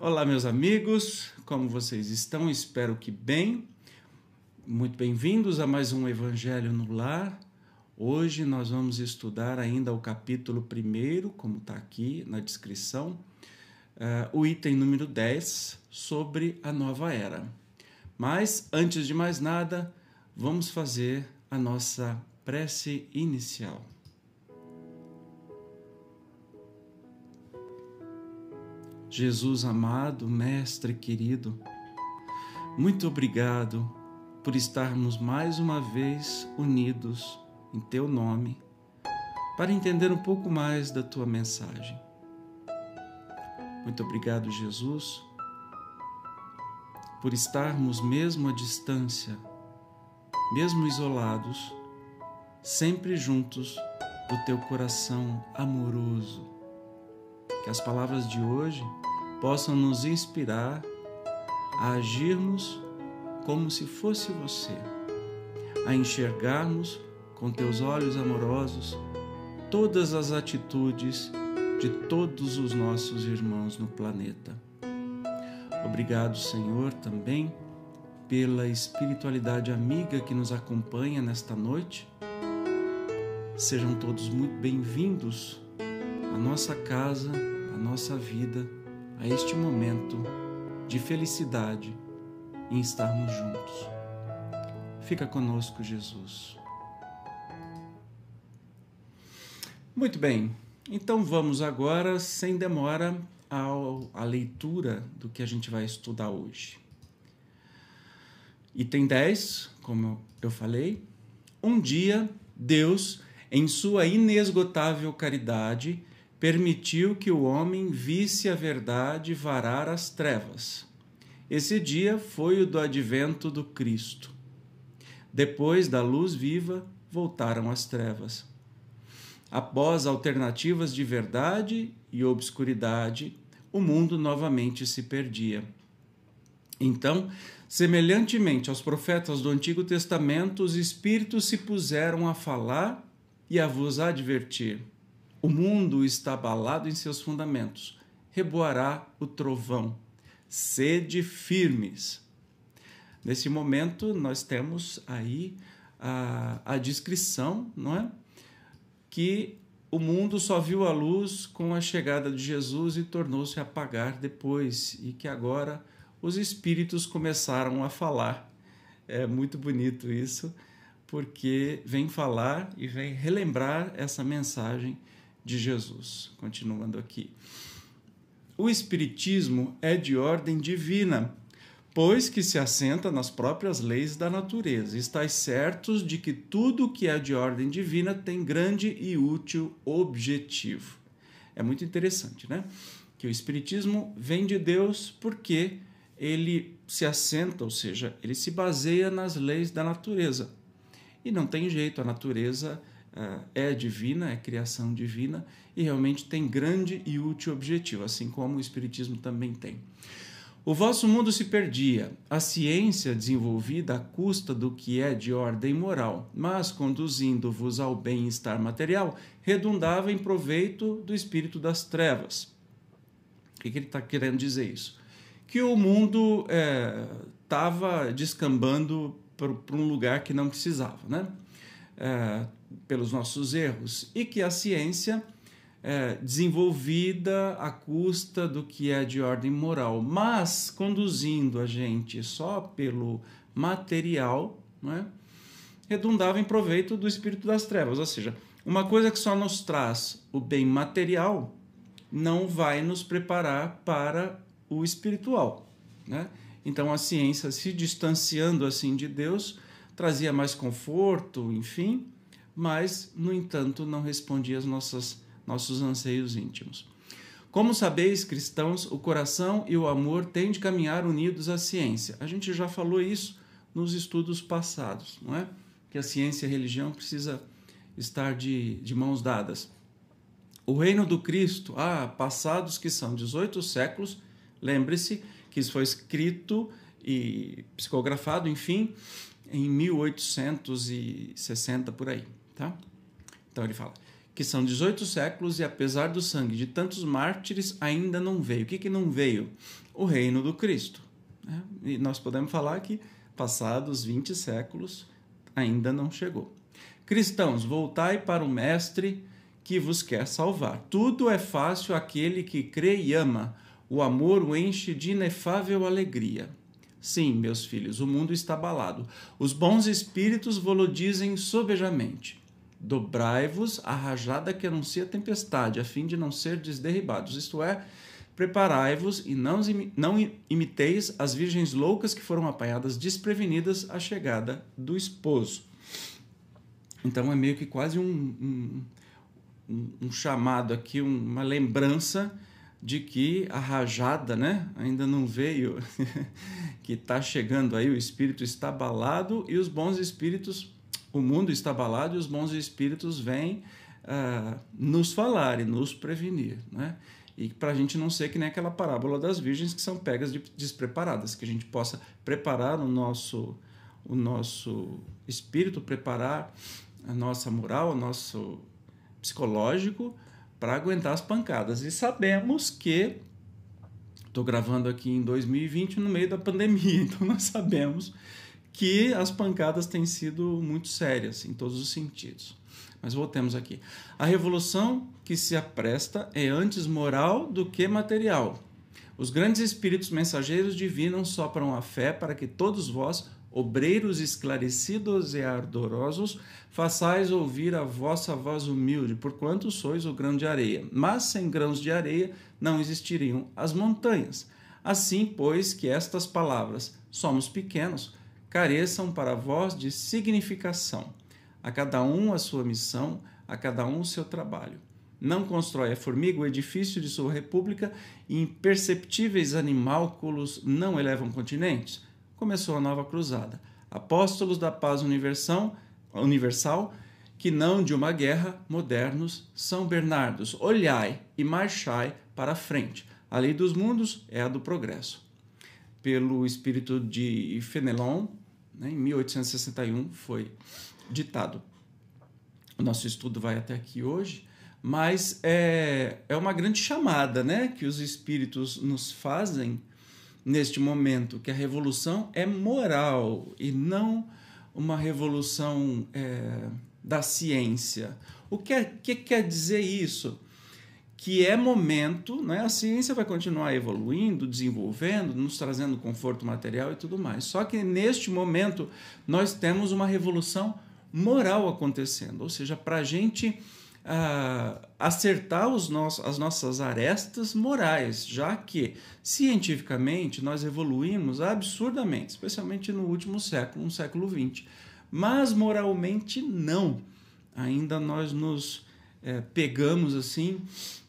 Olá, meus amigos, como vocês estão? Espero que bem. Muito bem-vindos a mais um Evangelho no Lar. Hoje nós vamos estudar ainda o capítulo 1, como está aqui na descrição, uh, o item número 10, sobre a nova era. Mas, antes de mais nada, vamos fazer a nossa prece inicial. Jesus amado, Mestre querido, muito obrigado por estarmos mais uma vez unidos em Teu nome para entender um pouco mais da Tua mensagem. Muito obrigado, Jesus, por estarmos mesmo à distância, mesmo isolados, sempre juntos do Teu coração amoroso. Que as palavras de hoje possam nos inspirar a agirmos como se fosse você, a enxergarmos com teus olhos amorosos todas as atitudes de todos os nossos irmãos no planeta. Obrigado, Senhor, também pela espiritualidade amiga que nos acompanha nesta noite. Sejam todos muito bem-vindos à nossa casa, nossa vida a este momento de felicidade em estarmos juntos. Fica conosco, Jesus. Muito bem, então vamos agora, sem demora, ao, à leitura do que a gente vai estudar hoje. Item 10, como eu falei, um dia Deus, em sua inesgotável caridade, permitiu que o homem visse a verdade varar as trevas. Esse dia foi o do advento do Cristo. Depois da luz viva, voltaram as trevas. Após alternativas de verdade e obscuridade, o mundo novamente se perdia. Então, semelhantemente aos profetas do Antigo Testamento, os Espíritos se puseram a falar e a vos advertir o mundo está abalado em seus fundamentos. Reboará o trovão. Sede firmes. Nesse momento, nós temos aí a, a descrição, não é? Que o mundo só viu a luz com a chegada de Jesus e tornou-se apagar depois, e que agora os espíritos começaram a falar. É muito bonito isso, porque vem falar e vem relembrar essa mensagem de Jesus. Continuando aqui. O Espiritismo é de ordem divina, pois que se assenta nas próprias leis da natureza. Estais certos de que tudo que é de ordem divina tem grande e útil objetivo. É muito interessante, né? Que o Espiritismo vem de Deus porque ele se assenta, ou seja, ele se baseia nas leis da natureza. E não tem jeito, a natureza é divina, é criação divina e realmente tem grande e útil objetivo, assim como o Espiritismo também tem. O vosso mundo se perdia, a ciência desenvolvida à custa do que é de ordem moral, mas conduzindo-vos ao bem-estar material, redundava em proveito do espírito das trevas. O que, que ele está querendo dizer isso? Que o mundo estava é, descambando para um lugar que não precisava, né? É, pelos nossos erros e que a ciência é desenvolvida à custa do que é de ordem moral, mas conduzindo a gente só pelo material, não é? redundava em proveito do espírito das trevas. Ou seja, uma coisa que só nos traz o bem material não vai nos preparar para o espiritual. Né? Então a ciência, se distanciando assim de Deus, trazia mais conforto, enfim, mas, no entanto, não respondia aos nossos, nossos anseios íntimos. Como sabeis, cristãos, o coração e o amor têm de caminhar unidos à ciência. A gente já falou isso nos estudos passados, não é? Que a ciência e a religião precisa estar de, de mãos dadas. O reino do Cristo, ah, passados que são 18 séculos, lembre-se que isso foi escrito e psicografado, enfim, em 1860 por aí. Tá? Então ele fala que são 18 séculos e apesar do sangue de tantos mártires, ainda não veio. O que, que não veio? O reino do Cristo. Né? E nós podemos falar que, passados 20 séculos, ainda não chegou. Cristãos, voltai para o Mestre que vos quer salvar. Tudo é fácil àquele que crê e ama. O amor o enche de inefável alegria. Sim, meus filhos, o mundo está abalado. Os bons espíritos vos dizem sobejamente. Dobrai-vos a rajada que anuncia a tempestade, a fim de não ser desderribados. Isto é, preparai-vos e não, não imiteis as virgens loucas que foram apanhadas desprevenidas à chegada do esposo. Então é meio que quase um, um, um chamado aqui, uma lembrança de que a rajada né, ainda não veio, que está chegando aí, o espírito está abalado e os bons espíritos o mundo está abalado e os bons espíritos vêm uh, nos falar e nos prevenir, né? E para a gente não ser que nem aquela parábola das virgens que são pegas de despreparadas, que a gente possa preparar o nosso, o nosso espírito, preparar a nossa moral, o nosso psicológico para aguentar as pancadas. E sabemos que estou gravando aqui em 2020 no meio da pandemia, então nós sabemos que as pancadas têm sido muito sérias em todos os sentidos. Mas voltemos aqui. A revolução que se apresta é antes moral do que material. Os grandes espíritos mensageiros divinos sopram a fé para que todos vós, obreiros esclarecidos e ardorosos, façais ouvir a vossa voz humilde, porquanto sois o grão de areia. Mas sem grãos de areia não existiriam as montanhas. Assim, pois, que estas palavras, somos pequenos, careçam para vós de significação. A cada um a sua missão, a cada um o seu trabalho. Não constrói a formiga o edifício de sua república e imperceptíveis animálculos não elevam continentes? Começou a nova cruzada. Apóstolos da paz universal, que não de uma guerra, modernos, São Bernardos, olhai e marchai para a frente. A lei dos mundos é a do progresso. Pelo espírito de Fenelon, né, em 1861 foi ditado. O nosso estudo vai até aqui hoje, mas é, é uma grande chamada né, que os espíritos nos fazem neste momento, que a revolução é moral e não uma revolução é, da ciência. O que, é, que quer dizer isso? Que é momento, né? a ciência vai continuar evoluindo, desenvolvendo, nos trazendo conforto material e tudo mais. Só que neste momento nós temos uma revolução moral acontecendo, ou seja, para a gente uh, acertar os nossos, as nossas arestas morais, já que cientificamente nós evoluímos absurdamente, especialmente no último século, no século XX, mas moralmente não. Ainda nós nos é, pegamos assim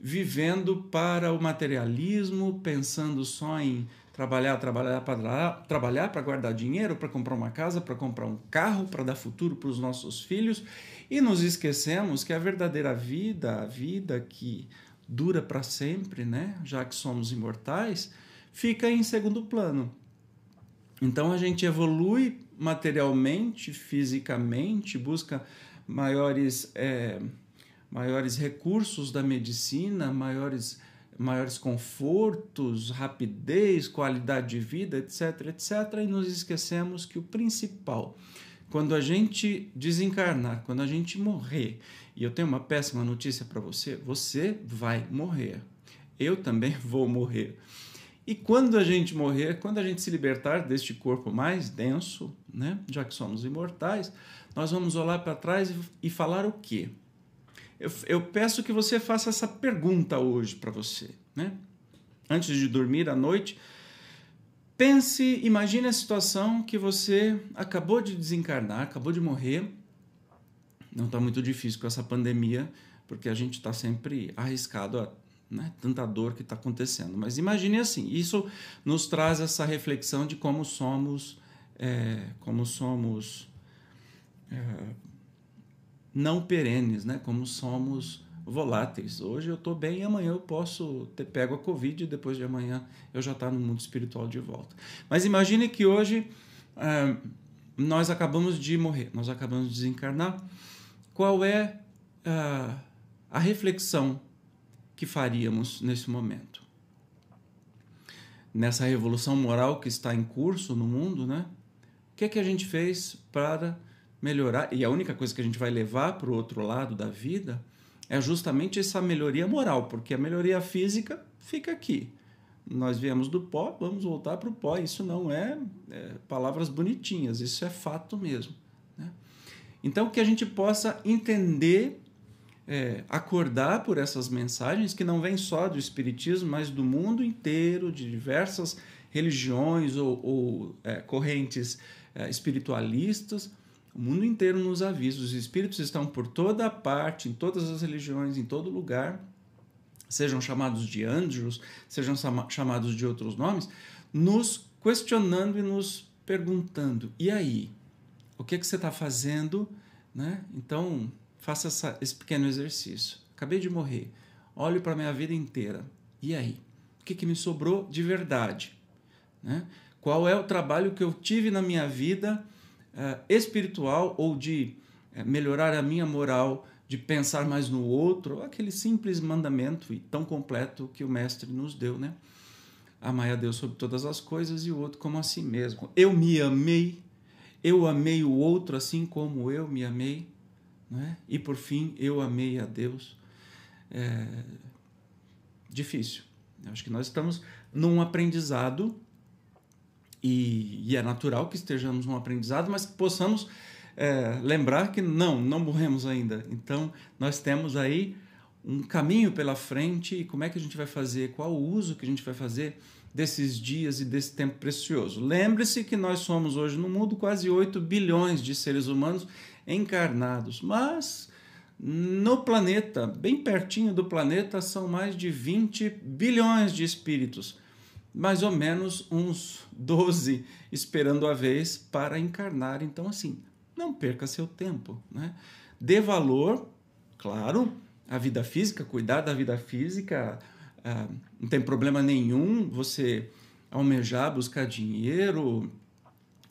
vivendo para o materialismo, pensando só em trabalhar, trabalhar para trabalhar para guardar dinheiro, para comprar uma casa, para comprar um carro, para dar futuro para os nossos filhos, e nos esquecemos que a verdadeira vida, a vida que dura para sempre, né, já que somos imortais, fica em segundo plano. Então a gente evolui materialmente, fisicamente, busca maiores é, maiores recursos da medicina, maiores, maiores confortos, rapidez, qualidade de vida, etc, etc, e nos esquecemos que o principal, quando a gente desencarnar, quando a gente morrer, e eu tenho uma péssima notícia para você, você vai morrer. Eu também vou morrer. E quando a gente morrer, quando a gente se libertar deste corpo mais denso, né, já que somos imortais, nós vamos olhar para trás e falar o quê? Eu, eu peço que você faça essa pergunta hoje para você, né? Antes de dormir à noite, pense, imagine a situação que você acabou de desencarnar, acabou de morrer. Não está muito difícil com essa pandemia, porque a gente está sempre arriscado a né, tanta dor que está acontecendo. Mas imagine assim, isso nos traz essa reflexão de como somos, é, como somos é, não perenes, né? Como somos voláteis. Hoje eu estou bem, amanhã eu posso ter pego a Covid e depois de amanhã eu já estar tá no mundo espiritual de volta. Mas imagine que hoje é, nós acabamos de morrer, nós acabamos de desencarnar. Qual é, é a reflexão que faríamos nesse momento. Nessa revolução moral que está em curso no mundo, né? O que é que a gente fez para melhorar? E a única coisa que a gente vai levar para o outro lado da vida é justamente essa melhoria moral, porque a melhoria física fica aqui. Nós viemos do pó, vamos voltar para o pó. Isso não é, é, palavras bonitinhas, isso é fato mesmo. Né? Então, que a gente possa entender, é, acordar por essas mensagens que não vêm só do Espiritismo, mas do mundo inteiro, de diversas religiões ou, ou é, correntes é, espiritualistas o mundo inteiro nos avisa, os espíritos estão por toda parte, em todas as religiões, em todo lugar, sejam chamados de anjos, sejam chamados de outros nomes, nos questionando e nos perguntando: e aí? O que, é que você está fazendo? Né? Então, faça essa, esse pequeno exercício. Acabei de morrer, olho para a minha vida inteira. E aí? O que, que me sobrou de verdade? Né? Qual é o trabalho que eu tive na minha vida? Uh, espiritual ou de uh, melhorar a minha moral, de pensar mais no outro, aquele simples mandamento e tão completo que o Mestre nos deu, né? Amai a Deus sobre todas as coisas e o outro como a si mesmo. Eu me amei, eu amei o outro assim como eu me amei, né? e por fim eu amei a Deus. É difícil. Eu acho que nós estamos num aprendizado e, e, é natural que estejamos num aprendizado, mas que possamos é, lembrar que não, não morremos ainda. Então, nós temos aí um caminho pela frente e como é que a gente vai fazer, qual o uso que a gente vai fazer desses dias e desse tempo precioso. Lembre-se que nós somos hoje no mundo quase 8 bilhões de seres humanos encarnados, mas no planeta, bem pertinho do planeta, são mais de 20 bilhões de espíritos mais ou menos uns 12 esperando a vez para encarnar. Então, assim, não perca seu tempo. Né? Dê valor, claro, à vida física, cuidar da vida física, ah, não tem problema nenhum você almejar, buscar dinheiro,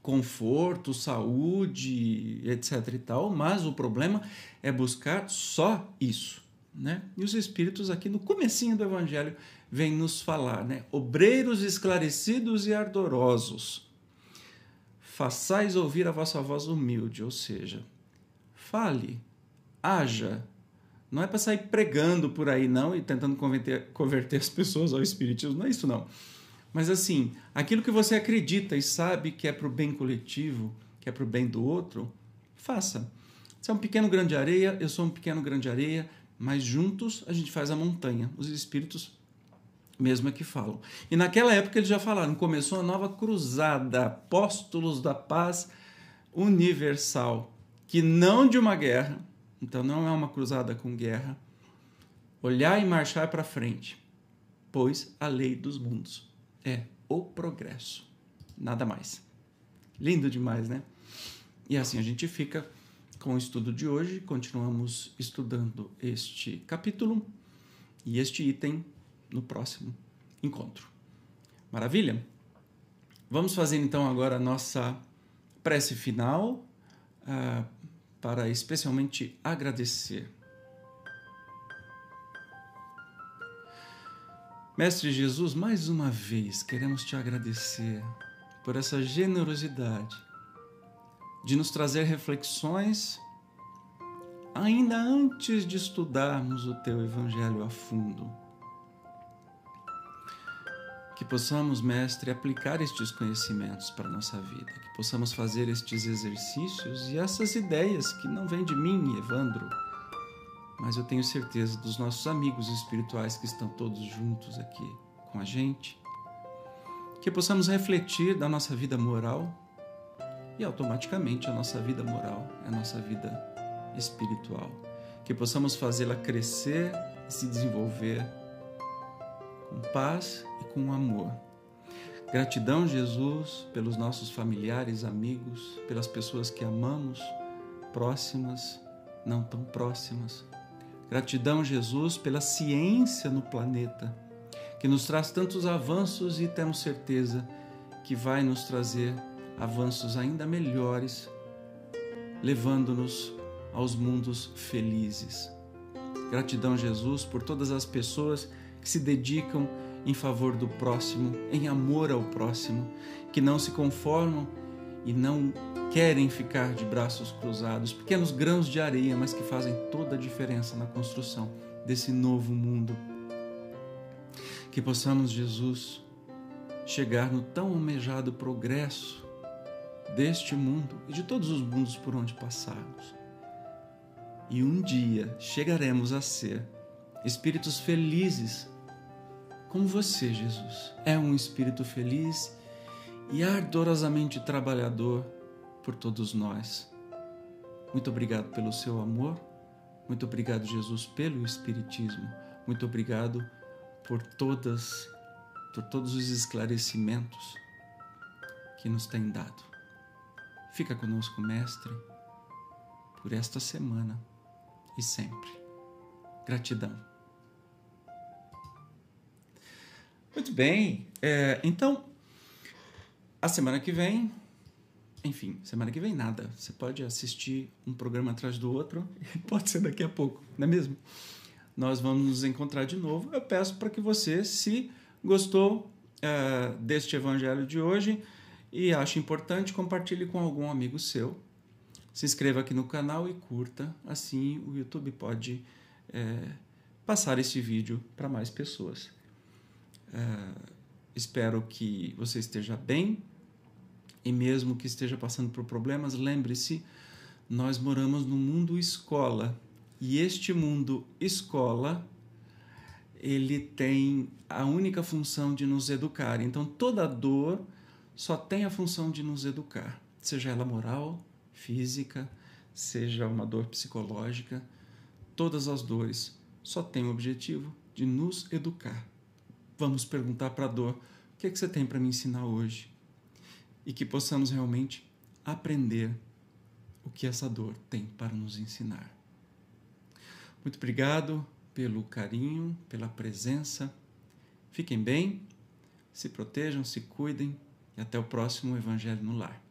conforto, saúde, etc e tal, mas o problema é buscar só isso, né? E os espíritos aqui no comecinho do evangelho vem nos falar, né? Obreiros esclarecidos e ardorosos, façais ouvir a vossa voz humilde, ou seja, fale, haja. Não é para sair pregando por aí, não, e tentando converter, converter as pessoas ao Espiritismo, não é isso, não. Mas assim, aquilo que você acredita e sabe que é para o bem coletivo, que é para o bem do outro, faça. Você é um pequeno grão de areia, eu sou um pequeno grão de areia, mas juntos a gente faz a montanha. Os espíritos mesmo é que falam. E naquela época eles já falaram, começou a nova cruzada, apóstolos da paz universal, que não de uma guerra, então não é uma cruzada com guerra, olhar e marchar para frente, pois a lei dos mundos é o progresso, nada mais. Lindo demais, né? E assim a gente fica com o estudo de hoje, continuamos estudando este capítulo e este item no próximo encontro. Maravilha? Vamos fazer então agora a nossa prece final uh, para especialmente agradecer. Mestre Jesus, mais uma vez queremos te agradecer por essa generosidade de nos trazer reflexões ainda antes de estudarmos o teu Evangelho a fundo. Que possamos, Mestre, aplicar estes conhecimentos para a nossa vida, que possamos fazer estes exercícios e essas ideias que não vêm de mim, Evandro, mas eu tenho certeza dos nossos amigos espirituais que estão todos juntos aqui com a gente, que possamos refletir da nossa vida moral e automaticamente a nossa vida moral a nossa vida espiritual, que possamos fazê-la crescer e se desenvolver com paz e com amor. Gratidão, Jesus, pelos nossos familiares, amigos, pelas pessoas que amamos, próximas, não tão próximas. Gratidão, Jesus, pela ciência no planeta, que nos traz tantos avanços e temos certeza que vai nos trazer avanços ainda melhores, levando-nos aos mundos felizes. Gratidão, Jesus, por todas as pessoas que se dedicam em favor do próximo, em amor ao próximo, que não se conformam e não querem ficar de braços cruzados, pequenos grãos de areia, mas que fazem toda a diferença na construção desse novo mundo. Que possamos, Jesus, chegar no tão almejado progresso deste mundo e de todos os mundos por onde passarmos. E um dia chegaremos a ser espíritos felizes, como você, Jesus. É um espírito feliz e ardorosamente trabalhador por todos nós. Muito obrigado pelo seu amor. Muito obrigado, Jesus, pelo Espiritismo. Muito obrigado por todas, por todos os esclarecimentos que nos tem dado. Fica conosco, Mestre, por esta semana e sempre. Gratidão. Muito bem. É, então, a semana que vem, enfim, semana que vem nada. Você pode assistir um programa atrás do outro, pode ser daqui a pouco, não é mesmo? Nós vamos nos encontrar de novo. Eu peço para que você, se gostou uh, deste evangelho de hoje e acha importante, compartilhe com algum amigo seu. Se inscreva aqui no canal e curta, assim o YouTube pode é, passar esse vídeo para mais pessoas. Uh, espero que você esteja bem e mesmo que esteja passando por problemas, lembre-se, nós moramos no mundo escola e este mundo escola ele tem a única função de nos educar. Então toda dor só tem a função de nos educar, seja ela moral, física, seja uma dor psicológica, todas as dores só têm o objetivo de nos educar. Vamos perguntar para a dor: o que, é que você tem para me ensinar hoje? e que possamos realmente aprender o que essa dor tem para nos ensinar. Muito obrigado pelo carinho, pela presença. Fiquem bem, se protejam, se cuidem e até o próximo Evangelho no Lar.